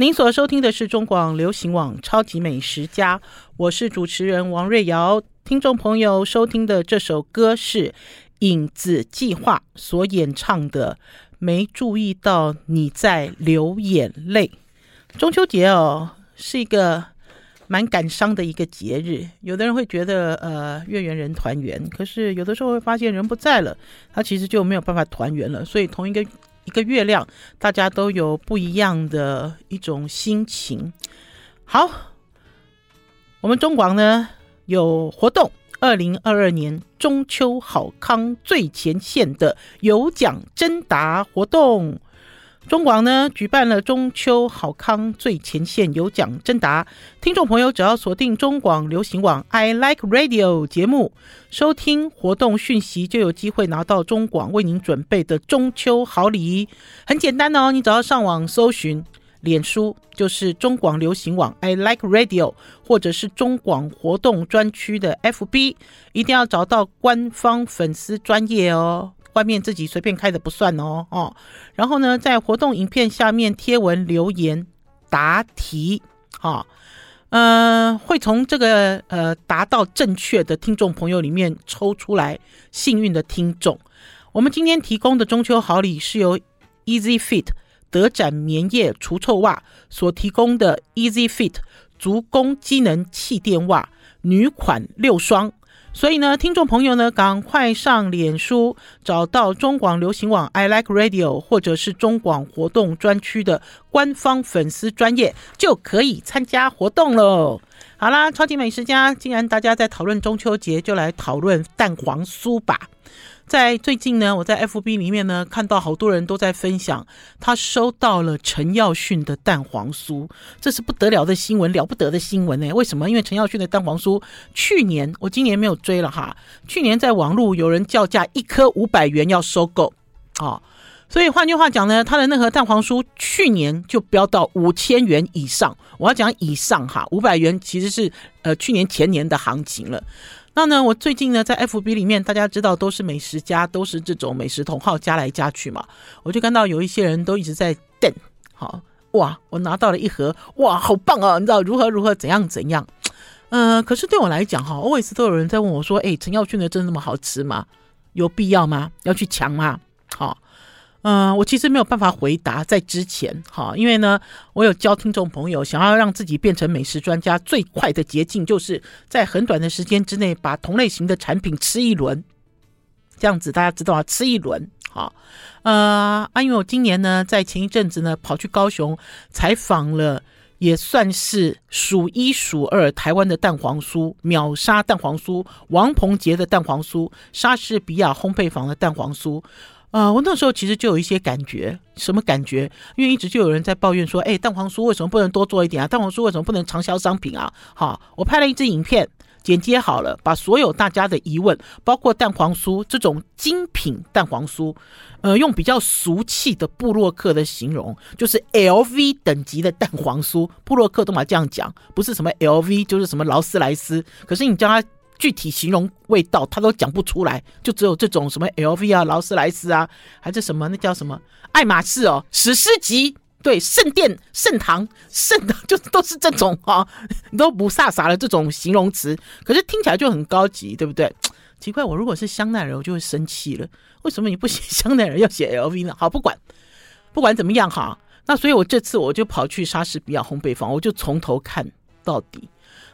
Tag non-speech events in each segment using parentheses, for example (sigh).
您所收听的是中广流行网《超级美食家》，我是主持人王瑞瑶。听众朋友收听的这首歌是影子计划所演唱的《没注意到你在流眼泪》。中秋节哦，是一个蛮感伤的一个节日。有的人会觉得，呃，月圆人团圆，可是有的时候会发现人不在了，他其实就没有办法团圆了。所以同一个。一个月亮，大家都有不一样的一种心情。好，我们中广呢有活动，二零二二年中秋好康最前线的有奖征答活动。中广呢举办了中秋好康最前线有奖征答，听众朋友只要锁定中广流行网 I Like Radio 节目，收听活动讯息，就有机会拿到中广为您准备的中秋好礼。很简单哦，你只要上网搜寻脸书，就是中广流行网 I Like Radio，或者是中广活动专区的 FB，一定要找到官方粉丝专页哦。外面自己随便开的不算哦哦，然后呢，在活动影片下面贴文留言答题，啊，呃，会从这个呃答到正确的听众朋友里面抽出来幸运的听众。我们今天提供的中秋好礼是由 Easy Fit 德展棉业除臭袜所提供的 Easy Fit 足弓机能气垫袜女款六双。所以呢，听众朋友呢，赶快上脸书找到中广流行网 I Like Radio，或者是中广活动专区的官方粉丝专业，就可以参加活动喽。好啦，超级美食家，既然大家在讨论中秋节，就来讨论蛋黄酥吧。在最近呢，我在 FB 里面呢看到好多人都在分享，他收到了陈耀迅的蛋黄酥，这是不得了的新闻，了不得的新闻呢。为什么？因为陈耀迅的蛋黄酥去年我今年没有追了哈，去年在网络有人叫价一颗五百元要收购，啊，所以换句话讲呢，他的那盒蛋黄酥去年就飙到五千元以上。我要讲以上哈，五百元其实是呃去年前年的行情了。那呢，我最近呢在 FB 里面，大家知道都是美食家，都是这种美食同好加来加去嘛，我就看到有一些人都一直在瞪，好哇，我拿到了一盒，哇，好棒啊，你知道如何如何怎样怎样，嗯、呃，可是对我来讲哈，always 都有人在问我说，哎，陈耀迅的真的那么好吃吗？有必要吗？要去抢吗？好。嗯、我其实没有办法回答在之前，哈，因为呢，我有教听众朋友，想要让自己变成美食专家，最快的捷径就是在很短的时间之内把同类型的产品吃一轮，这样子大家知道啊，吃一轮，好，呃，啊，因为我今年呢，在前一阵子呢，跑去高雄采访了，也算是数一数二台湾的蛋黄酥，秒杀蛋黄酥，王鹏杰的蛋黄酥，莎士比亚烘焙坊的蛋黄酥。啊、我那时候其实就有一些感觉，什么感觉？因为一直就有人在抱怨说，哎，蛋黄酥为什么不能多做一点啊？蛋黄酥为什么不能长销商品啊？好，我拍了一支影片，剪接好了，把所有大家的疑问，包括蛋黄酥这种精品蛋黄酥，呃，用比较俗气的布洛克的形容，就是 LV 等级的蛋黄酥，布洛克都嘛这样讲，不是什么 LV 就是什么劳斯莱斯，可是你叫他。具体形容味道，他都讲不出来，就只有这种什么 LV 啊、劳斯莱斯啊，还是什么那叫什么爱马仕哦，史诗级对圣殿、圣堂、圣的，(laughs) 就都是这种哈、哦，(laughs) 都不飒飒的这种形容词，可是听起来就很高级，对不对？奇怪，我如果是香奈儿，我就会生气了。为什么你不写香奈儿，要写 LV 呢？好，不管不管怎么样哈，那所以我这次我就跑去莎士比亚烘焙坊，我就从头看到底。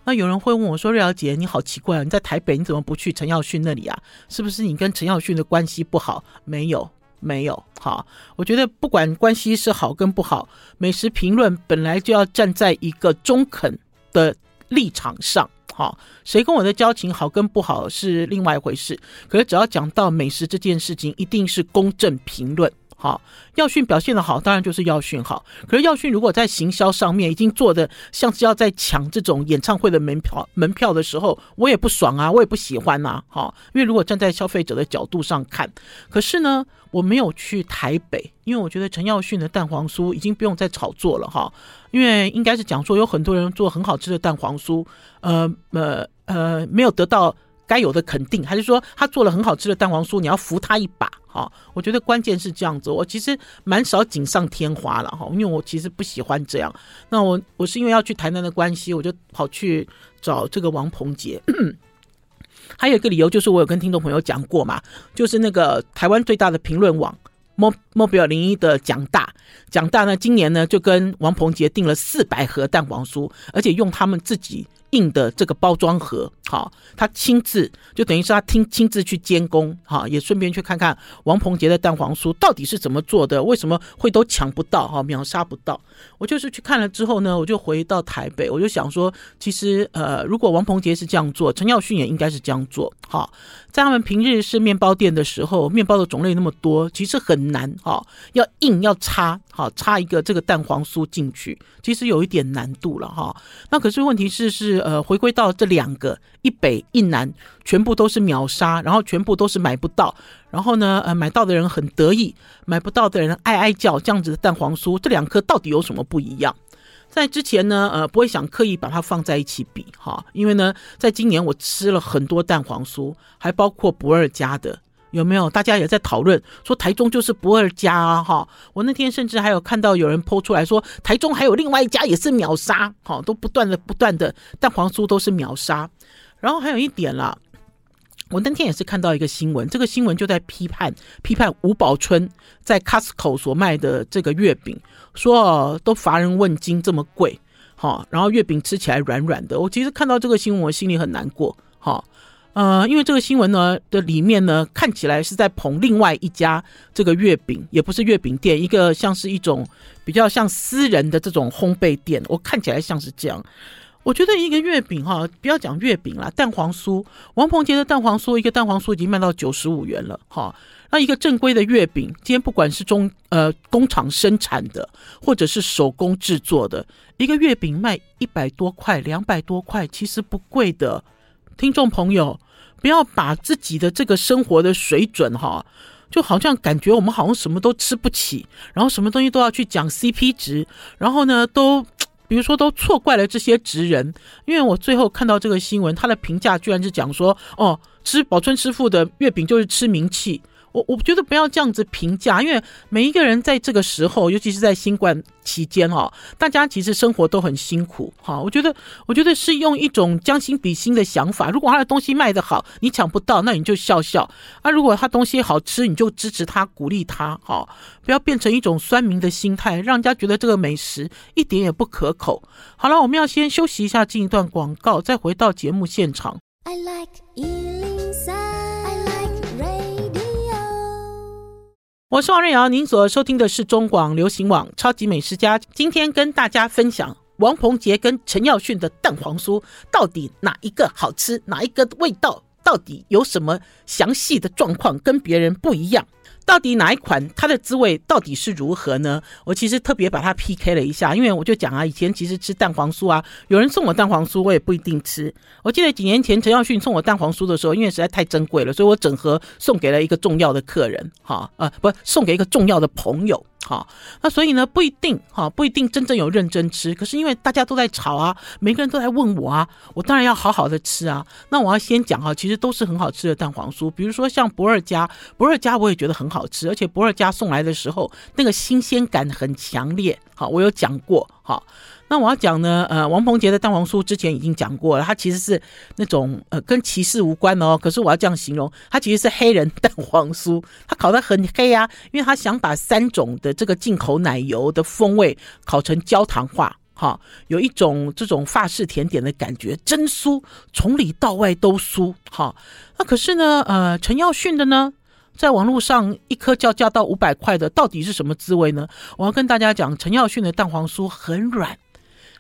那有人会问我说：“瑞瑶姐，你好奇怪啊！你在台北，你怎么不去陈耀迅那里啊？是不是你跟陈耀迅的关系不好？没有，没有。好，我觉得不管关系是好跟不好，美食评论本来就要站在一个中肯的立场上。好，谁跟我的交情好跟不好是另外一回事。可是只要讲到美食这件事情，一定是公正评论。”好，耀迅表现的好，当然就是耀迅好。可是耀迅如果在行销上面已经做的像是要在抢这种演唱会的门票门票的时候，我也不爽啊，我也不喜欢呐。哈，因为如果站在消费者的角度上看，可是呢，我没有去台北，因为我觉得陈耀迅的蛋黄酥已经不用再炒作了哈。因为应该是讲说有很多人做很好吃的蛋黄酥，呃呃呃，没有得到该有的肯定，还是说他做了很好吃的蛋黄酥，你要扶他一把？哈，我觉得关键是这样子。我其实蛮少锦上添花了哈，因为我其实不喜欢这样。那我我是因为要去台南的关系，我就跑去找这个王鹏杰。(clears throat) 还有一个理由就是我有跟听众朋友讲过嘛，就是那个台湾最大的评论网 Mobile 01的蒋大，蒋大呢今年呢就跟王鹏杰订了四百盒蛋黄酥，而且用他们自己。印的这个包装盒，好，他亲自就等于是他亲亲自去监工，哈，也顺便去看看王鹏杰的蛋黄酥到底是怎么做的，为什么会都抢不到，哈，秒杀不到。我就是去看了之后呢，我就回到台北，我就想说，其实呃，如果王鹏杰是这样做，陈耀迅也应该是这样做，哈，在他们平日是面包店的时候，面包的种类那么多，其实很难，哈，要硬要插，好插一个这个蛋黄酥进去，其实有一点难度了，哈。那可是问题是是。呃，回归到这两个一北一南，全部都是秒杀，然后全部都是买不到，然后呢，呃，买到的人很得意，买不到的人哀哀叫，这样子的蛋黄酥，这两颗到底有什么不一样？在之前呢，呃，不会想刻意把它放在一起比哈，因为呢，在今年我吃了很多蛋黄酥，还包括不二家的。有没有？大家也在讨论说台中就是不二家啊！哈，我那天甚至还有看到有人 po 出来说台中还有另外一家也是秒杀，哈，都不断的不断的蛋黄酥都是秒杀。然后还有一点啦，我那天也是看到一个新闻，这个新闻就在批判批判吴宝春在 Costco 所卖的这个月饼，说都乏人问津这么贵，哈，然后月饼吃起来软软的。我其实看到这个新闻，我心里很难过，哈。呃，因为这个新闻呢的里面呢，看起来是在捧另外一家这个月饼，也不是月饼店，一个像是一种比较像私人的这种烘焙店，我看起来像是这样。我觉得一个月饼哈，不要讲月饼啦，蛋黄酥，王鹏杰的蛋黄酥，一个蛋黄酥已经卖到九十五元了哈。那一个正规的月饼，今天不管是中呃工厂生产的，或者是手工制作的，一个月饼卖一百多块、两百多块，其实不贵的，听众朋友。不要把自己的这个生活的水准哈，就好像感觉我们好像什么都吃不起，然后什么东西都要去讲 CP 值，然后呢，都 (tsk) 比如说都错怪了这些职人。因为我最后看到这个新闻，他的评价居然是讲说，哦，吃宝春师傅的月饼就是吃名气。我我觉得不要这样子评价，因为每一个人在这个时候，尤其是在新冠期间哦，大家其实生活都很辛苦哈。我觉得，我觉得是用一种将心比心的想法。如果他的东西卖得好，你抢不到，那你就笑笑；啊，如果他东西好吃，你就支持他，鼓励他，哈，不要变成一种酸民的心态，让人家觉得这个美食一点也不可口。好了，我们要先休息一下，进一段广告，再回到节目现场。I like 我是王瑞瑶，您所收听的是中广流行网《超级美食家》。今天跟大家分享王鹏杰跟陈耀迅的蛋黄酥，到底哪一个好吃？哪一个味道？到底有什么详细的状况跟别人不一样？到底哪一款它的滋味到底是如何呢？我其实特别把它 PK 了一下，因为我就讲啊，以前其实吃蛋黄酥啊，有人送我蛋黄酥，我也不一定吃。我记得几年前陈耀迅送我蛋黄酥的时候，因为实在太珍贵了，所以我整盒送给了一个重要的客人，哈，呃，不，送给一个重要的朋友。好，那所以呢，不一定哈，不一定真正有认真吃。可是因为大家都在吵啊，每个人都在问我啊，我当然要好好的吃啊。那我要先讲哈，其实都是很好吃的蛋黄酥，比如说像不二家，不二家我也觉得很好好吃，而且不二家送来的时候那个新鲜感很强烈。好，我有讲过，好。那我要讲呢，呃，王鹏杰的蛋黄酥之前已经讲过了，它其实是那种呃跟歧视无关哦。可是我要这样形容，它其实是黑人蛋黄酥，它烤得很黑啊，因为他想把三种的这个进口奶油的风味烤成焦糖化，哈，有一种这种法式甜点的感觉，真酥，从里到外都酥，哈。那可是呢，呃，陈耀迅的呢，在网络上一颗叫价到五百块的，到底是什么滋味呢？我要跟大家讲，陈耀训的蛋黄酥很软。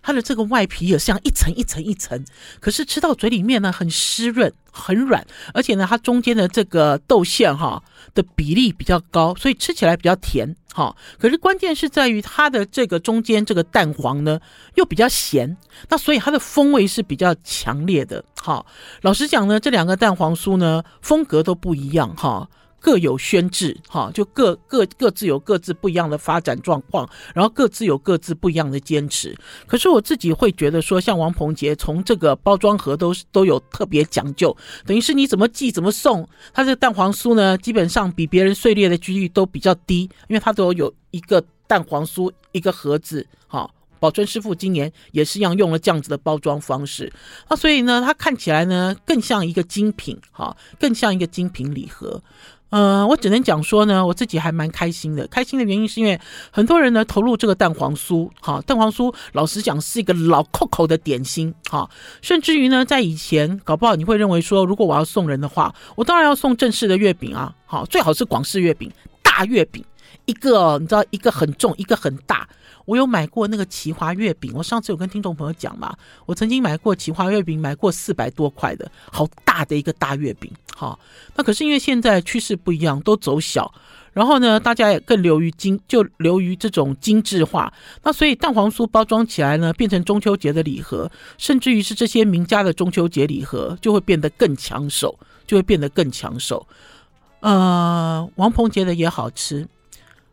它的这个外皮也像一层一层一层，可是吃到嘴里面呢，很湿润，很软，而且呢，它中间的这个豆馅哈的比例比较高，所以吃起来比较甜哈。可是关键是在于它的这个中间这个蛋黄呢又比较咸，那所以它的风味是比较强烈的。哈，老实讲呢，这两个蛋黄酥呢风格都不一样哈。各有宣制，哈，就各各各自有各自不一样的发展状况，然后各自有各自不一样的坚持。可是我自己会觉得说，像王鹏杰从这个包装盒都都有特别讲究，等于是你怎么寄怎么送，他这蛋黄酥呢，基本上比别人碎裂的几率都比较低，因为它都有一个蛋黄酥一个盒子，哈。宝春师傅今年也是一样用了这样子的包装方式，啊，所以呢，它看起来呢更像一个精品，哈，更像一个精品礼盒。呃，我只能讲说呢，我自己还蛮开心的。开心的原因是因为很多人呢投入这个蛋黄酥，哈，蛋黄酥老实讲是一个老扣扣的点心，哈，甚至于呢，在以前搞不好你会认为说，如果我要送人的话，我当然要送正式的月饼啊，好，最好是广式月饼，大月饼，一个你知道，一个很重，一个很大。我有买过那个奇华月饼，我上次有跟听众朋友讲嘛，我曾经买过奇华月饼，买过四百多块的，好大的一个大月饼，哈。那可是因为现在趋势不一样，都走小，然后呢，大家也更流于精，就流于这种精致化。那所以蛋黄酥包装起来呢，变成中秋节的礼盒，甚至于是这些名家的中秋节礼盒，就会变得更抢手，就会变得更抢手。呃，王鹏杰的也好吃，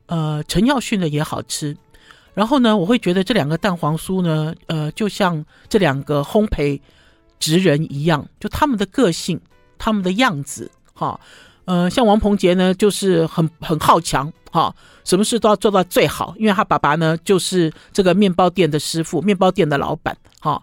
呃，陈耀迅的也好吃。然后呢，我会觉得这两个蛋黄酥呢，呃，就像这两个烘焙职人一样，就他们的个性、他们的样子，哈，呃，像王鹏杰呢，就是很很好强，哈，什么事都要做到最好，因为他爸爸呢，就是这个面包店的师傅，面包店的老板，哈，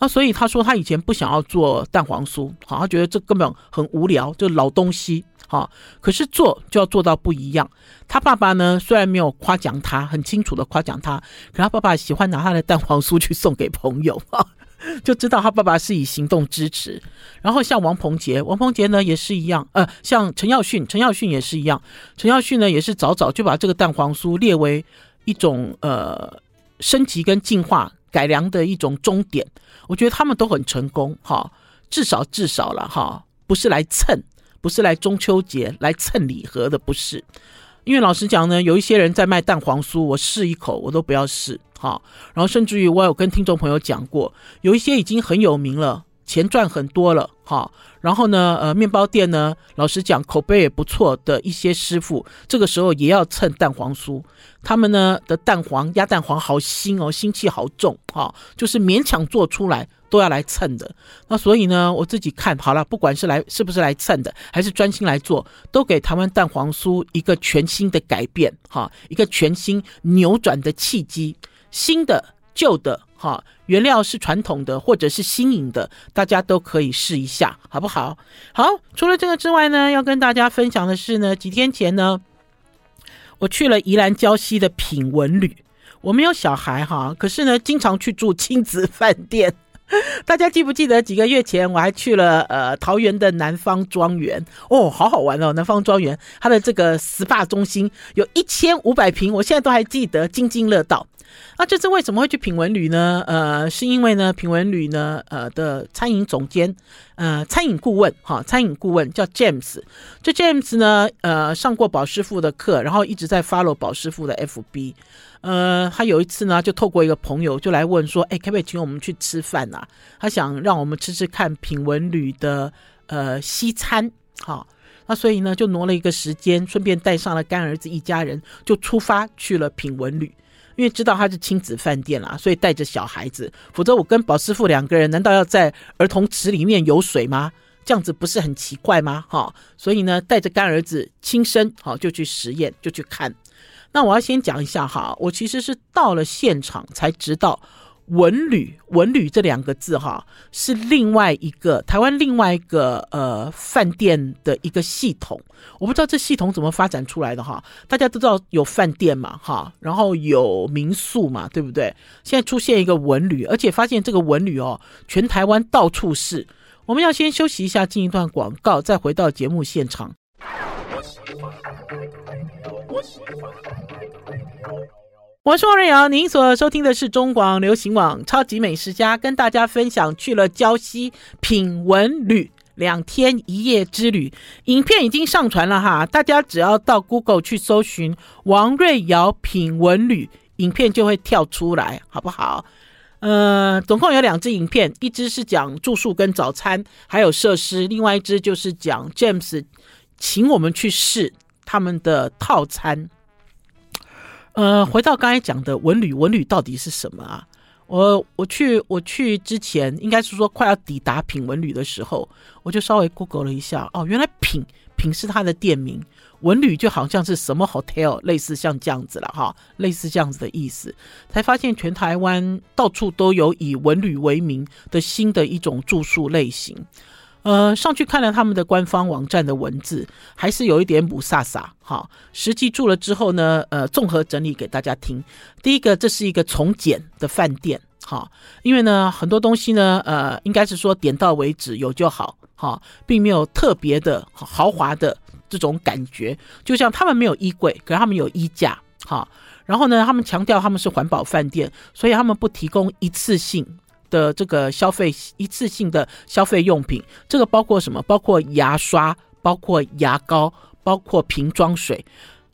那所以他说他以前不想要做蛋黄酥，哈，他觉得这根本很无聊，就老东西。好，可是做就要做到不一样。他爸爸呢，虽然没有夸奖他，很清楚的夸奖他，可他爸爸喜欢拿他的蛋黄酥去送给朋友，(laughs) 就知道他爸爸是以行动支持。然后像王鹏杰，王鹏杰呢也是一样，呃，像陈耀迅，陈耀迅也是一样，陈耀迅呢也是早早就把这个蛋黄酥列为一种呃升级跟进化改良的一种终点。我觉得他们都很成功，哈，至少至少了哈，不是来蹭。不是来中秋节来蹭礼盒的，不是。因为老实讲呢，有一些人在卖蛋黄酥，我试一口我都不要试，哈。然后甚至于我有跟听众朋友讲过，有一些已经很有名了，钱赚很多了，哈。然后呢，呃，面包店呢，老实讲口碑也不错的一些师傅，这个时候也要蹭蛋黄酥，他们呢的蛋黄鸭蛋黄好腥哦，腥气好重，哈，就是勉强做出来。都要来蹭的，那所以呢，我自己看好了，不管是来是不是来蹭的，还是专心来做，都给台湾蛋黄酥一个全新的改变，哈，一个全新扭转的契机。新的、旧的，哈，原料是传统的或者是新颖的，大家都可以试一下，好不好？好，除了这个之外呢，要跟大家分享的是呢，几天前呢，我去了宜兰礁溪的品文旅，我没有小孩哈，可是呢，经常去住亲子饭店。(laughs) 大家记不记得几个月前我还去了呃桃园的南方庄园哦，好好玩哦！南方庄园它的这个 SPA 中心有一千五百平，我现在都还记得津津乐道。那这次为什么会去品文旅呢？呃，是因为呢品文旅呢呃的餐饮总监呃餐饮顾问哈，餐饮顾问叫 James，这 James 呢呃上过宝师傅的课，然后一直在 follow 宝师傅的 FB。呃，他有一次呢，就透过一个朋友就来问说，哎，可不可以请我们去吃饭呐？他想让我们吃吃看品文旅的呃西餐，好，那所以呢就挪了一个时间，顺便带上了干儿子一家人，就出发去了品文旅。因为知道他是亲子饭店啦，所以带着小孩子，否则我跟宝师傅两个人，难道要在儿童池里面游水吗？这样子不是很奇怪吗？哈，所以呢，带着干儿子亲身好就去实验，就去看。那我要先讲一下哈，我其实是到了现场才知道“文旅”“文旅”这两个字哈，是另外一个台湾另外一个呃饭店的一个系统。我不知道这系统怎么发展出来的哈。大家都知道有饭店嘛哈，然后有民宿嘛，对不对？现在出现一个文旅，而且发现这个文旅哦，全台湾到处是。我们要先休息一下，进一段广告，再回到节目现场。我是王瑞瑶，您所收听的是中广流行网超级美食家，跟大家分享去了礁溪品文旅两天一夜之旅，影片已经上传了哈，大家只要到 Google 去搜寻王瑞瑶品文旅，影片就会跳出来，好不好？呃，总共有两支影片，一支是讲住宿跟早餐还有设施，另外一支就是讲 James。请我们去试他们的套餐。呃，回到刚才讲的文旅，文旅到底是什么啊？我我去我去之前，应该是说快要抵达品文旅的时候，我就稍微 Google 了一下，哦，原来品品是它的店名，文旅就好像是什么 hotel，类似像这样子了哈，类似这样子的意思，才发现全台湾到处都有以文旅为名的新的一种住宿类型。呃，上去看了他们的官方网站的文字，还是有一点雾煞煞。好，实际住了之后呢，呃，综合整理给大家听。第一个，这是一个从简的饭店，好，因为呢，很多东西呢，呃，应该是说点到为止，有就好，好，并没有特别的豪华的这种感觉。就像他们没有衣柜，可是他们有衣架，好，然后呢，他们强调他们是环保饭店，所以他们不提供一次性。的这个消费一次性的消费用品，这个包括什么？包括牙刷，包括牙膏，包括瓶装水。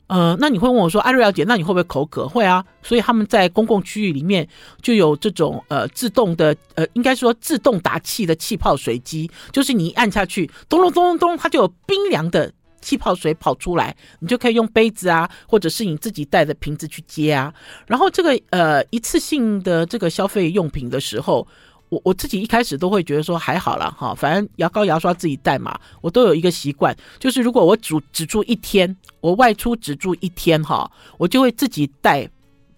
呃，那你会问我说，艾瑞小姐，那你会不会口渴？会啊，所以他们在公共区域里面就有这种呃自动的呃，应该说自动打气的气泡水机，就是你一按下去，咚咚咚咚咚，它就有冰凉的。气泡水跑出来，你就可以用杯子啊，或者是你自己带的瓶子去接啊。然后这个呃一次性的这个消费用品的时候，我我自己一开始都会觉得说还好啦哈，反正牙膏牙刷自己带嘛。我都有一个习惯，就是如果我只只住一天，我外出只住一天哈，我就会自己带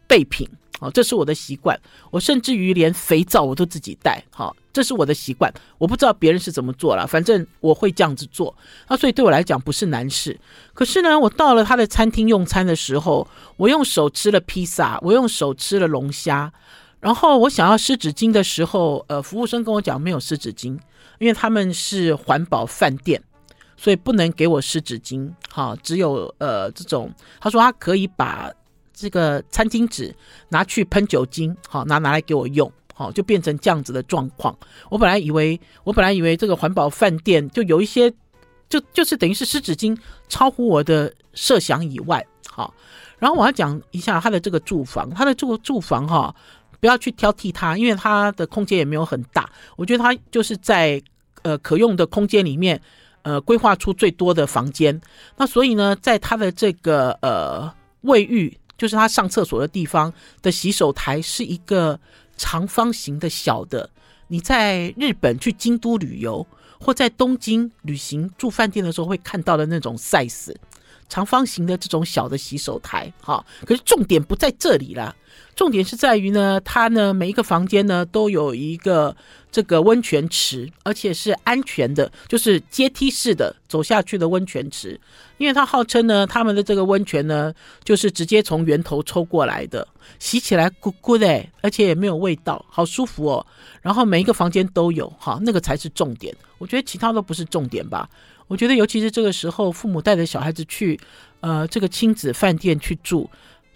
备品。哦，这是我的习惯。我甚至于连肥皂我都自己带。好，这是我的习惯。我不知道别人是怎么做了，反正我会这样子做。那所以对我来讲不是难事。可是呢，我到了他的餐厅用餐的时候，我用手吃了披萨，我用手吃了龙虾。然后我想要湿纸巾的时候，呃，服务生跟我讲没有湿纸巾，因为他们是环保饭店，所以不能给我湿纸巾。好，只有呃这种，他说他可以把。这个餐巾纸拿去喷酒精，好拿拿来给我用，哦就变成这样子的状况。我本来以为，我本来以为这个环保饭店就有一些，就就是等于是湿纸巾超乎我的设想以外，好。然后我要讲一下他的这个住房，他的这个住房哈，不要去挑剔它，因为它的空间也没有很大。我觉得它就是在呃可用的空间里面，呃规划出最多的房间。那所以呢，在他的这个呃卫浴。就是他上厕所的地方的洗手台是一个长方形的小的，你在日本去京都旅游或在东京旅行住饭店的时候会看到的那种 size。长方形的这种小的洗手台，哈，可是重点不在这里啦，重点是在于呢，它呢每一个房间呢都有一个这个温泉池，而且是安全的，就是阶梯式的走下去的温泉池，因为它号称呢，他们的这个温泉呢就是直接从源头抽过来的，洗起来咕咕的，而且也没有味道，好舒服哦。然后每一个房间都有，哈，那个才是重点，我觉得其他都不是重点吧。我觉得，尤其是这个时候，父母带着小孩子去，呃，这个亲子饭店去住，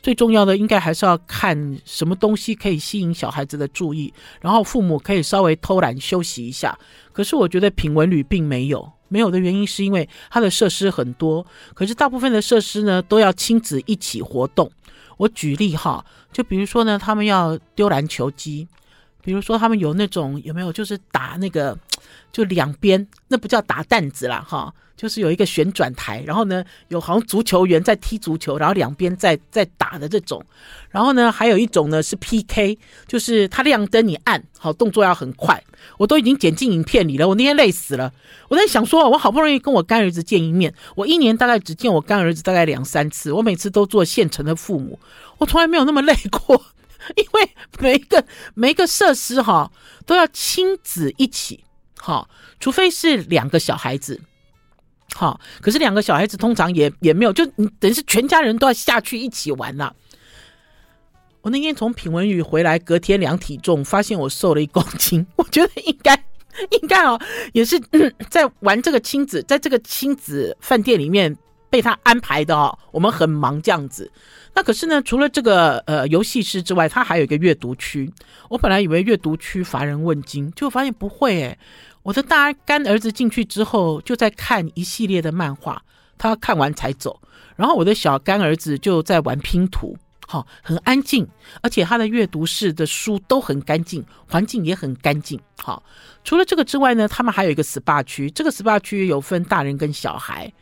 最重要的应该还是要看什么东西可以吸引小孩子的注意，然后父母可以稍微偷懒休息一下。可是我觉得品文旅并没有，没有的原因是因为它的设施很多，可是大部分的设施呢都要亲子一起活动。我举例哈，就比如说呢，他们要丢篮球机。比如说，他们有那种有没有，就是打那个，就两边那不叫打弹子啦，哈，就是有一个旋转台，然后呢，有好像足球员在踢足球，然后两边在在打的这种。然后呢，还有一种呢是 PK，就是他亮灯你按，好，动作要很快。我都已经剪进影片里了，我那天累死了。我在想说，我好不容易跟我干儿子见一面，我一年大概只见我干儿子大概两三次，我每次都做现成的父母，我从来没有那么累过。(laughs) 因为每一个每一个设施哈都要亲子一起哈，除非是两个小孩子，好，可是两个小孩子通常也也没有，就你等于是全家人都要下去一起玩呐。我那天从品文旅回来，隔天量体重，发现我瘦了一公斤。(laughs) 我觉得应该应该哦，也是在玩这个亲子，在这个亲子饭店里面被他安排的哦。我们很忙这样子。那可是呢，除了这个呃游戏室之外，他还有一个阅读区。我本来以为阅读区乏人问津，就发现不会诶。我的大干儿子进去之后，就在看一系列的漫画，他看完才走。然后我的小干儿子就在玩拼图，好，很安静，而且他的阅读室的书都很干净，环境也很干净。好，除了这个之外呢，他们还有一个 SPA 区，这个 SPA 区有分大人跟小孩。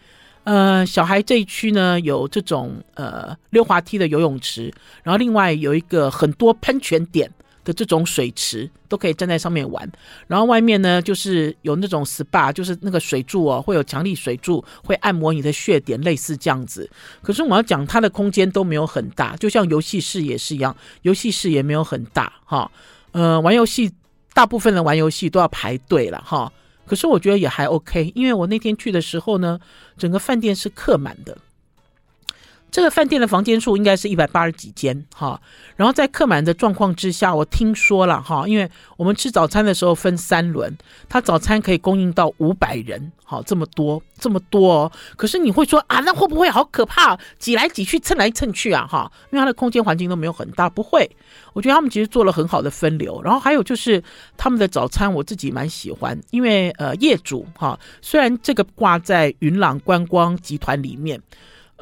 呃，小孩这一区呢有这种呃溜滑梯的游泳池，然后另外有一个很多喷泉点的这种水池，都可以站在上面玩。然后外面呢就是有那种 SPA，就是那个水柱哦，会有强力水柱会按摩你的穴点，类似这样子。可是我要讲它的空间都没有很大，就像游戏室也是一样，游戏室也没有很大哈。呃，玩游戏大部分的玩游戏都要排队了哈。可是我觉得也还 OK，因为我那天去的时候呢，整个饭店是客满的。这个饭店的房间数应该是一百八十几间哈，然后在客满的状况之下，我听说了哈，因为我们吃早餐的时候分三轮，他早餐可以供应到五百人，好，这么多这么多哦。可是你会说啊，那会不会好可怕？挤来挤去，蹭来蹭去啊哈，因为它的空间环境都没有很大，不会。我觉得他们其实做了很好的分流，然后还有就是他们的早餐我自己蛮喜欢，因为呃业主哈，虽然这个挂在云朗观光集团里面。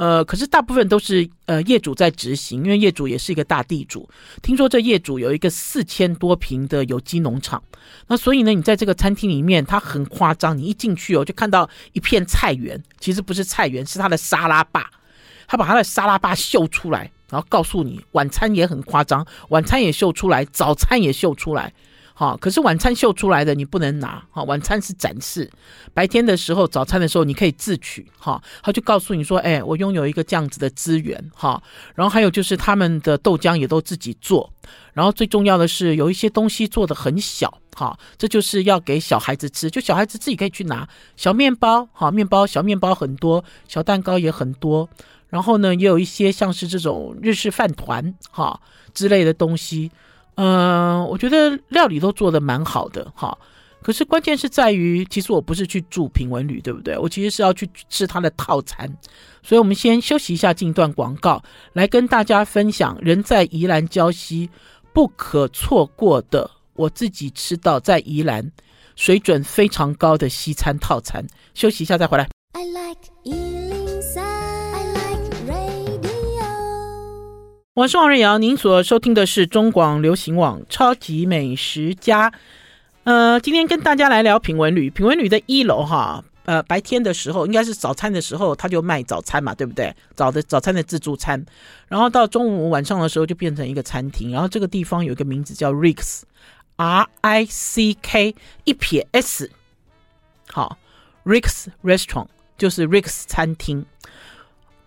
呃，可是大部分都是呃业主在执行，因为业主也是一个大地主。听说这业主有一个四千多平的有机农场，那所以呢，你在这个餐厅里面，它很夸张，你一进去哦，就看到一片菜园，其实不是菜园，是他的沙拉吧，他把他的沙拉吧秀出来，然后告诉你，晚餐也很夸张，晚餐也秀出来，早餐也秀出来。好，可是晚餐秀出来的你不能拿，哈，晚餐是展示。白天的时候，早餐的时候你可以自取，哈，他就告诉你说，哎，我拥有一个这样子的资源，哈，然后还有就是他们的豆浆也都自己做，然后最重要的是有一些东西做的很小，哈，这就是要给小孩子吃，就小孩子自己可以去拿小面包，哈，面包小面包很多，小蛋糕也很多，然后呢，也有一些像是这种日式饭团，哈之类的东西。嗯、我觉得料理都做的蛮好的哈，可是关键是在于，其实我不是去住品文旅，对不对？我其实是要去吃它的套餐，所以我们先休息一下，进一段广告，来跟大家分享人在宜兰礁溪不可错过的，我自己吃到在宜兰水准非常高的西餐套餐。休息一下再回来。我是王瑞瑶，您所收听的是中广流行网《超级美食家》。呃，今天跟大家来聊品文旅。品文旅的一楼哈，呃，白天的时候应该是早餐的时候，他就卖早餐嘛，对不对？早的早餐的自助餐，然后到中午晚上的时候就变成一个餐厅。然后这个地方有一个名字叫 Rick，R I C K 一撇 S，好，Rick's Restaurant 就是 Rick's 餐厅。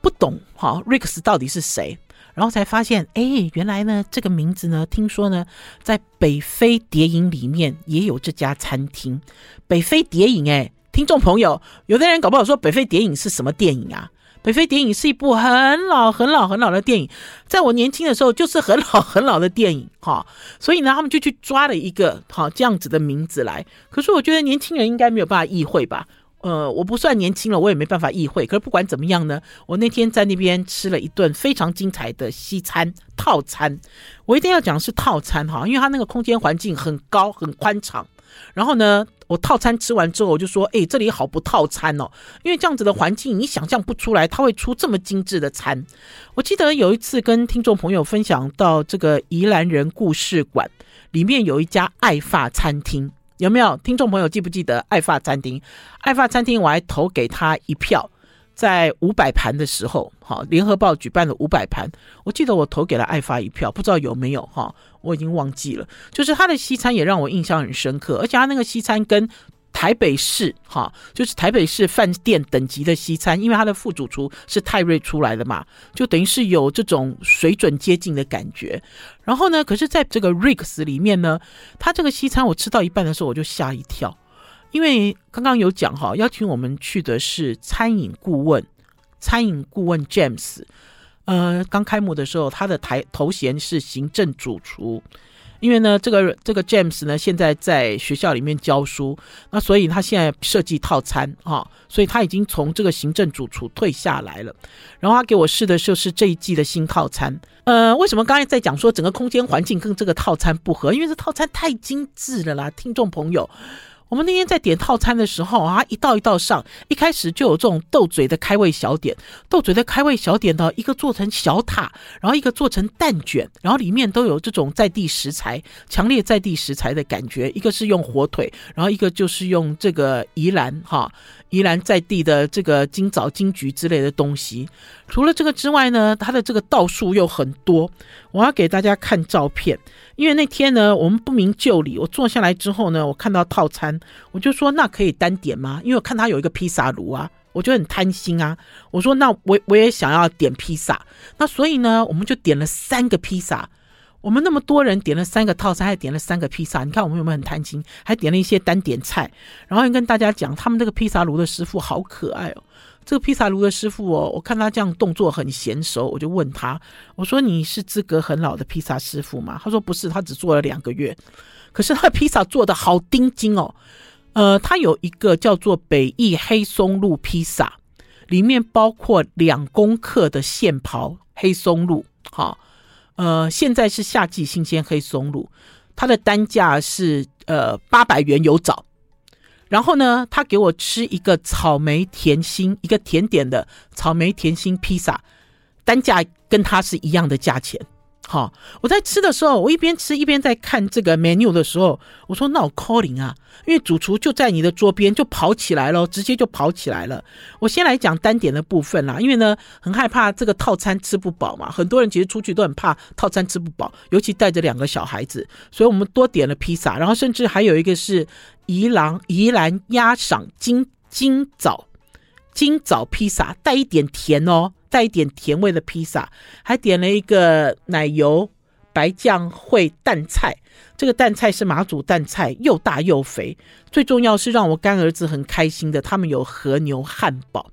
不懂哈，Rick's 到底是谁？然后才发现，哎，原来呢，这个名字呢，听说呢，在《北非谍影》里面也有这家餐厅。《北非谍影》哎，听众朋友，有的人搞不好说，《北非谍影》是什么电影啊？《北非谍影》是一部很老、很老、很老的电影，在我年轻的时候就是很老、很老的电影哈。所以呢，他们就去抓了一个好这样子的名字来。可是我觉得年轻人应该没有办法意会吧。呃，我不算年轻了，我也没办法意会。可是不管怎么样呢，我那天在那边吃了一顿非常精彩的西餐套餐。我一定要讲是套餐哈，因为它那个空间环境很高很宽敞。然后呢，我套餐吃完之后，我就说，哎，这里好不套餐哦，因为这样子的环境你想象不出来，它会出这么精致的餐。我记得有一次跟听众朋友分享到这个宜兰人故事馆里面有一家爱发餐厅。有没有听众朋友记不记得爱发餐厅？爱发餐厅，我还投给他一票，在五百盘的时候，好，联合报举办了五百盘，我记得我投给了爱发一票，不知道有没有哈，我已经忘记了。就是他的西餐也让我印象很深刻，而且他那个西餐跟台北市哈，就是台北市饭店等级的西餐，因为他的副主厨是泰瑞出来的嘛，就等于是有这种水准接近的感觉。然后呢，可是在这个 Rick's 里面呢，他这个西餐我吃到一半的时候我就吓一跳，因为刚刚有讲哈，邀请我们去的是餐饮顾问，餐饮顾问 James，呃，刚开幕的时候他的台头衔是行政主厨。因为呢，这个这个 James 呢，现在在学校里面教书，那所以他现在设计套餐啊、所以他已经从这个行政主厨退下来了。然后他给我试的就是这一季的新套餐。呃，为什么刚才在讲说整个空间环境跟这个套餐不合？因为这套餐太精致了啦，听众朋友，我们那天在点套餐的时候啊，一道一道上，一开始就有这种斗嘴的开胃小点，斗嘴的开胃小点呢，一个做成小塔，然后一个做成蛋卷，然后里面都有这种在地食材，强烈在地食材的感觉。一个是用火腿，然后一个就是用这个宜兰哈，宜兰在地的这个金枣、金桔之类的东西。除了这个之外呢，它的这个道数又很多。我要给大家看照片，因为那天呢，我们不明就里，我坐下来之后呢，我看到套餐。我就说，那可以单点吗？因为我看他有一个披萨炉啊，我就很贪心啊。我说那我我也想要点披萨，那所以呢，我们就点了三个披萨。我们那么多人点了三个套餐，还点了三个披萨。你看我们有没有很贪心？还点了一些单点菜。然后跟大家讲，他们这个披萨炉的师傅好可爱哦。这个披萨炉的师傅哦，我看他这样动作很娴熟，我就问他，我说你是资格很老的披萨师傅吗？他说不是，他只做了两个月。可是他的披萨做得好丁精哦，呃，他有一个叫做北翼黑松露披萨，里面包括两公克的现刨黑松露，好，呃，现在是夏季新鲜黑松露，它的单价是呃八百元有找，然后呢，他给我吃一个草莓甜心，一个甜点的草莓甜心披萨，单价跟它是一样的价钱。好，我在吃的时候，我一边吃一边在看这个 menu 的时候，我说那我 calling 啊，因为主厨就在你的桌边，就跑起来了，直接就跑起来了。我先来讲单点的部分啦，因为呢很害怕这个套餐吃不饱嘛，很多人其实出去都很怕套餐吃不饱，尤其带着两个小孩子，所以我们多点了披萨，然后甚至还有一个是宜兰宜兰鸭赏金金枣金枣披萨，带一点甜哦。带一点甜味的披萨，还点了一个奶油白酱烩蛋菜。这个蛋菜是马祖蛋菜，又大又肥。最重要是让我干儿子很开心的，他们有和牛汉堡。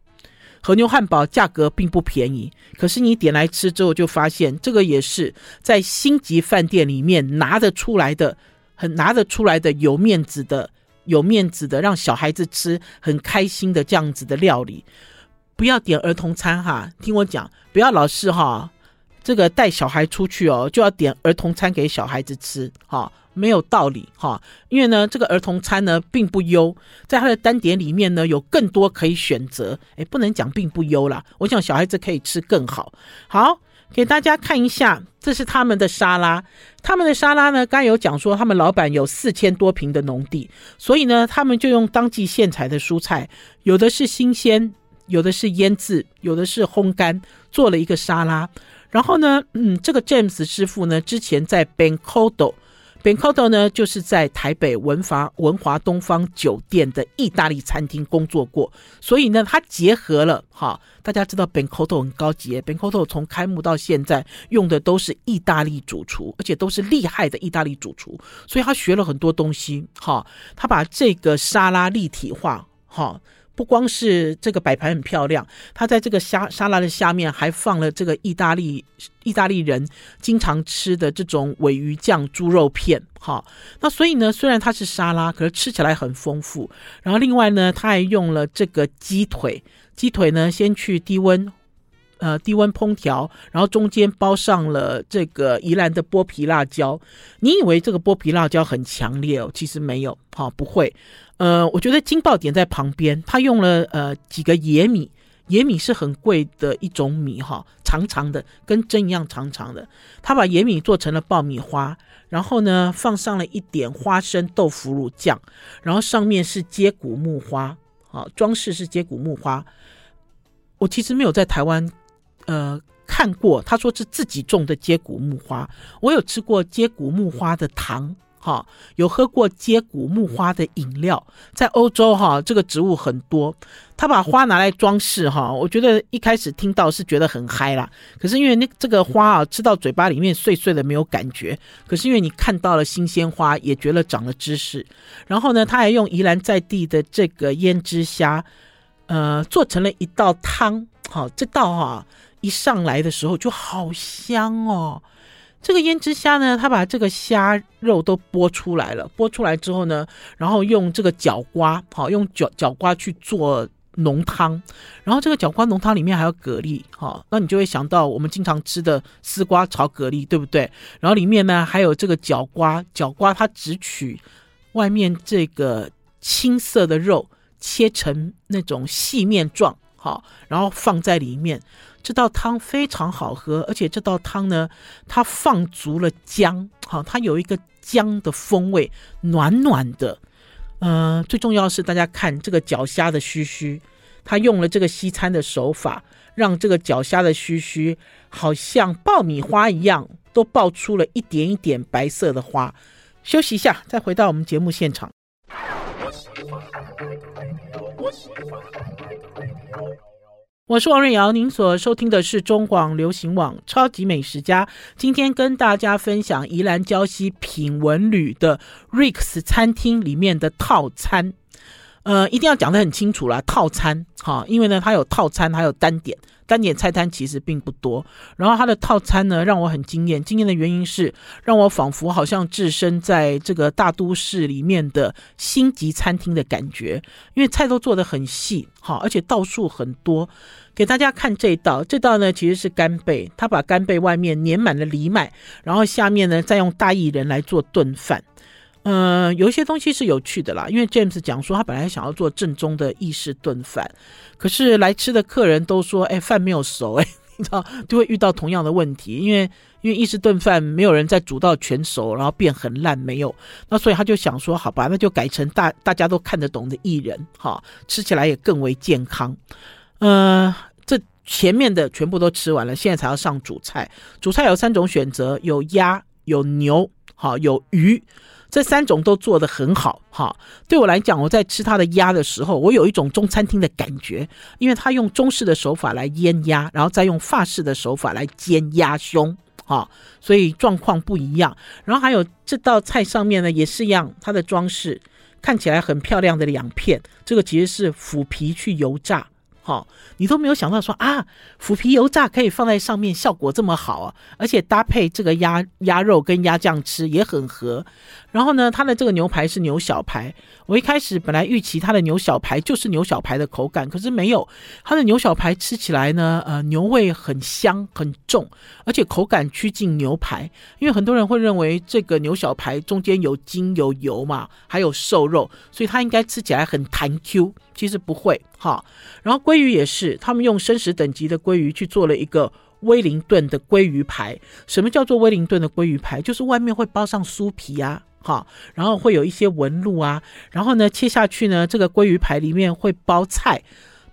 和牛汉堡价格并不便宜，可是你点来吃之后就发现，这个也是在星级饭店里面拿得出来的，很拿得出来的有面子的，有面子的，让小孩子吃很开心的这样子的料理。不要点儿童餐哈，听我讲，不要老是哈，这个带小孩出去哦，就要点儿童餐给小孩子吃哈，没有道理哈。因为呢，这个儿童餐呢并不优，在它的单点里面呢有更多可以选择，诶，不能讲并不优啦，我想小孩子可以吃更好。好，给大家看一下，这是他们的沙拉，他们的沙拉呢，刚有讲说他们老板有四千多平的农地，所以呢，他们就用当季现采的蔬菜，有的是新鲜。有的是腌制，有的是烘干，做了一个沙拉。然后呢，嗯，这个 James 师傅呢，之前在 Bencodo，Bencodo 呢，就是在台北文华文华东方酒店的意大利餐厅工作过，所以呢，他结合了哈，大家知道 Bencodo 很高级，Bencodo 从开幕到现在用的都是意大利主厨，而且都是厉害的意大利主厨，所以他学了很多东西哈，他把这个沙拉立体化哈。不光是这个摆盘很漂亮，它在这个沙沙拉的下面还放了这个意大利意大利人经常吃的这种尾鱼酱猪肉片，哈。那所以呢，虽然它是沙拉，可是吃起来很丰富。然后另外呢，它还用了这个鸡腿，鸡腿呢先去低温。呃，低温烹调，然后中间包上了这个宜兰的剥皮辣椒。你以为这个剥皮辣椒很强烈哦？其实没有，哈、不会。呃，我觉得劲爆点在旁边，他用了呃几个野米，野米是很贵的一种米哈、长长的，跟针一样长长的。他把野米做成了爆米花，然后呢放上了一点花生豆腐乳酱，然后上面是接骨木花，好、装饰是接骨木花。我其实没有在台湾。呃，看过，他说是自己种的接骨木花。我有吃过接骨木花的糖，哈，有喝过接骨木花的饮料。在欧洲，哈，这个植物很多。他把花拿来装饰，哈，我觉得一开始听到是觉得很嗨啦。可是因为那这个花啊，吃到嘴巴里面碎碎的没有感觉。可是因为你看到了新鲜花，也觉得长了知识。然后呢，他还用宜兰在地的这个胭脂虾，呃，做成了一道汤。好，这道哈。一上来的时候就好香哦，这个胭脂虾呢，它把这个虾肉都剥出来了，剥出来之后呢，然后用这个角瓜，好，用角角瓜去做浓汤，然后这个角瓜浓汤里面还有蛤蜊，好，那你就会想到我们经常吃的丝瓜炒蛤蜊，对不对？然后里面呢还有这个角瓜，角瓜它只取外面这个青色的肉切成那种细面状，好，然后放在里面。这道汤非常好喝，而且这道汤呢，它放足了姜，好，它有一个姜的风味，暖暖的。嗯、呃，最重要是大家看这个脚虾的须须，它用了这个西餐的手法，让这个脚虾的须须好像爆米花一样，都爆出了一点一点白色的花。休息一下，再回到我们节目现场。我是王瑞瑶，您所收听的是中广流行网《超级美食家》。今天跟大家分享宜兰礁溪品文旅的 Rex 餐厅里面的套餐。呃，一定要讲得很清楚啦，套餐哈，因为呢，它有套餐，还有单点。单点菜单其实并不多，然后它的套餐呢，让我很惊艳。惊艳的原因是，让我仿佛好像置身在这个大都市里面的星级餐厅的感觉，因为菜都做得很细，好，而且道数很多。给大家看这道，这道呢其实是干贝，他把干贝外面粘满了藜麦，然后下面呢再用大薏仁来做炖饭。嗯、呃，有一些东西是有趣的啦，因为 James 讲说他本来想要做正宗的意式炖饭，可是来吃的客人都说，哎，饭没有熟，哎，你知道就会遇到同样的问题，因为因为意式炖饭没有人再煮到全熟，然后变很烂，没有，那所以他就想说，好吧，那就改成大大家都看得懂的艺人，哈，吃起来也更为健康。嗯、呃，这前面的全部都吃完了，现在才要上主菜。主菜有三种选择，有鸭，有牛，好，有鱼。这三种都做得很好，哈。对我来讲，我在吃它的鸭的时候，我有一种中餐厅的感觉，因为它用中式的手法来腌鸭，然后再用法式的手法来煎鸭胸，哈，所以状况不一样。然后还有这道菜上面呢，也是一样，它的装饰看起来很漂亮的两片，这个其实是腐皮去油炸。好，你都没有想到说啊，腐皮油炸可以放在上面，效果这么好啊！而且搭配这个鸭鸭肉跟鸭酱吃也很合。然后呢，它的这个牛排是牛小排。我一开始本来预期它的牛小排就是牛小排的口感，可是没有。它的牛小排吃起来呢，呃，牛味很香很重，而且口感趋近牛排。因为很多人会认为这个牛小排中间有筋有油嘛，还有瘦肉，所以它应该吃起来很弹 Q。其实不会哈。然后鲑鱼也是，他们用生食等级的鲑鱼去做了一个威灵顿的鲑鱼排。什么叫做威灵顿的鲑鱼排？就是外面会包上酥皮啊。好，然后会有一些纹路啊，然后呢，切下去呢，这个鲑鱼排里面会包菜，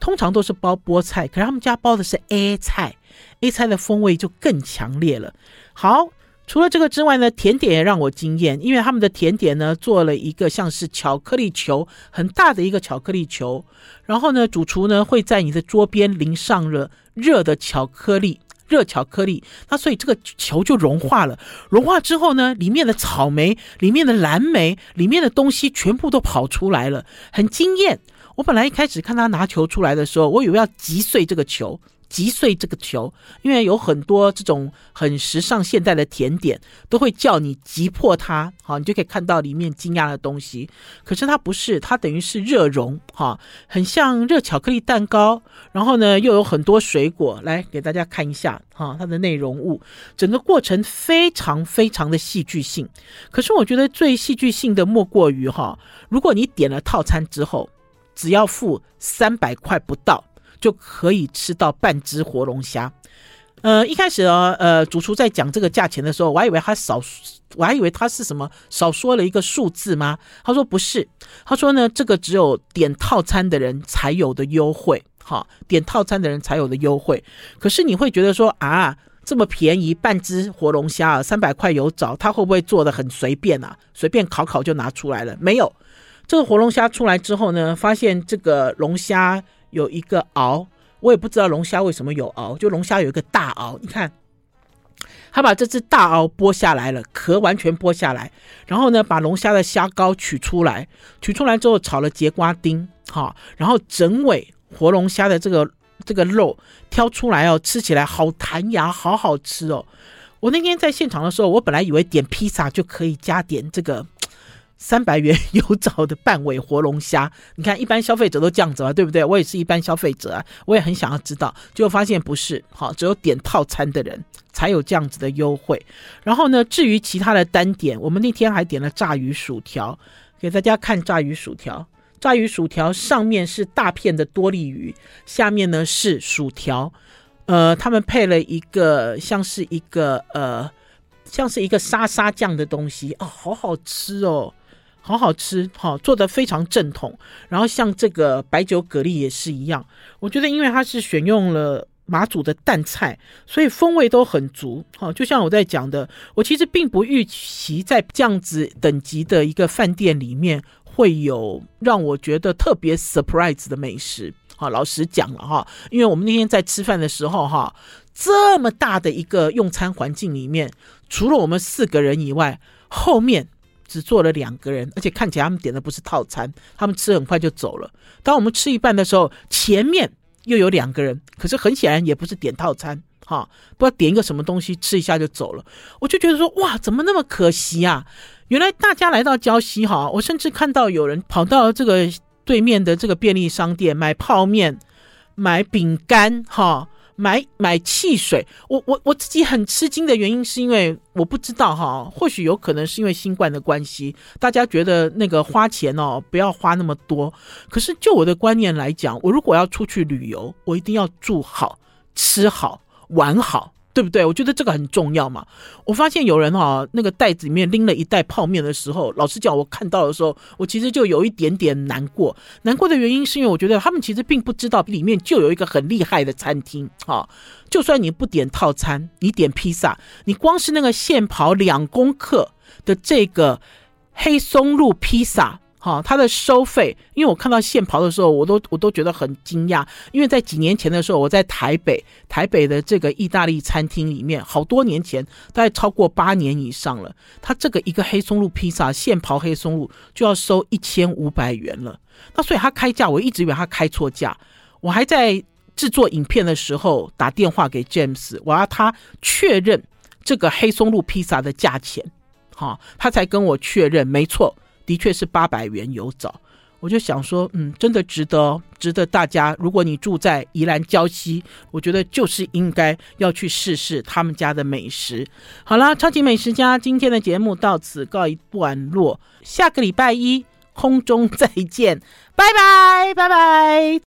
通常都是包菠菜，可是他们家包的是 A 菜，A 菜的风味就更强烈了。好，除了这个之外呢，甜点也让我惊艳，因为他们的甜点呢，做了一个像是巧克力球，很大的一个巧克力球，然后呢，主厨呢会在你的桌边淋上了热的巧克力。热巧克力，那所以这个球就融化了。融化之后呢，里面的草莓、里面的蓝莓、里面的东西全部都跑出来了，很惊艳。我本来一开始看他拿球出来的时候，我以为要击碎这个球。击碎这个球，因为有很多这种很时尚现代的甜点都会叫你击破它，好，你就可以看到里面惊讶的东西。可是它不是，它等于是热熔，哈，很像热巧克力蛋糕。然后呢，又有很多水果，来给大家看一下，哈，它的内容物，整个过程非常非常的戏剧性。可是我觉得最戏剧性的莫过于哈，如果你点了套餐之后，只要付三百块不到。就可以吃到半只活龙虾。呃，一开始呢，呃，主厨在讲这个价钱的时候，我还以为他少，我还以为他是什么少说了一个数字吗？他说不是，他说呢，这个只有点套餐的人才有的优惠，哈，点套餐的人才有的优惠。可是你会觉得说啊，这么便宜，半只活龙虾啊，三百块有找，他会不会做的很随便啊？随便烤烤就拿出来了？没有，这个活龙虾出来之后呢，发现这个龙虾。有一个螯，我也不知道龙虾为什么有螯，就龙虾有一个大螯。你看，他把这只大螯剥下来了，壳完全剥下来，然后呢，把龙虾的虾膏取出来，取出来之后炒了节瓜丁，好，然后整尾活龙虾的这个这个肉挑出来哦，吃起来好弹牙，好好吃哦。我那天在现场的时候，我本来以为点披萨就可以加点这个。三百元有找的半尾活龙虾，(laughs) 你看一般消费者都这样子啊，对不对？我也是一般消费者啊，我也很想要知道，结果发现不是，好，只有点套餐的人 (laughs) 才有这样子的优惠。然后呢，至于其他的单点，我们那天还点了炸鱼薯条，给大家看炸鱼薯条。炸鱼薯条上面是大片的多利鱼，下面呢是薯条。呃，他们配了一个像是一个呃，像是一个沙沙酱的东西哦，好好吃哦，好好吃，好、哦、做的非常正统。然后像这个白酒蛤蜊也是一样，我觉得因为它是选用了马祖的淡菜，所以风味都很足。好、哦，就像我在讲的，我其实并不预期在这样子等级的一个饭店里面会有让我觉得特别 surprise 的美食。好，老实讲了哈，因为我们那天在吃饭的时候哈，这么大的一个用餐环境里面，除了我们四个人以外，后面只坐了两个人，而且看起来他们点的不是套餐，他们吃很快就走了。当我们吃一半的时候，前面又有两个人，可是很显然也不是点套餐，哈，不知道点一个什么东西吃一下就走了。我就觉得说，哇，怎么那么可惜啊？原来大家来到礁溪哈，我甚至看到有人跑到这个。对面的这个便利商店买泡面、买饼干、哈，买买汽水。我我我自己很吃惊的原因是因为我不知道哈，或许有可能是因为新冠的关系，大家觉得那个花钱哦不要花那么多。可是就我的观念来讲，我如果要出去旅游，我一定要住好、吃好、玩好。对不对？我觉得这个很重要嘛。我发现有人哈、那个袋子里面拎了一袋泡面的时候，老实讲，我看到的时候，我其实就有一点点难过。难过的原因是因为我觉得他们其实并不知道里面就有一个很厉害的餐厅。哈，就算你不点套餐，你点披萨，你光是那个现跑两公克的这个黑松露披萨。好，它的收费，因为我看到现刨的时候，我都我都觉得很惊讶，因为在几年前的时候，我在台北台北的这个意大利餐厅里面，好多年前，大概超过八年以上了，它这个一个黑松露披萨现刨黑松露就要收一千五百元了，那所以他开价，我一直以为他开错价，我还在制作影片的时候打电话给 James，我要他确认这个黑松露披萨的价钱，好，他才跟我确认，没错。的确是八百元有找，我就想说，嗯，真的值得，值得大家。如果你住在宜兰礁溪，我觉得就是应该要去试试他们家的美食。好了，超级美食家今天的节目到此告一段落，下个礼拜一空中再见，拜拜，拜拜。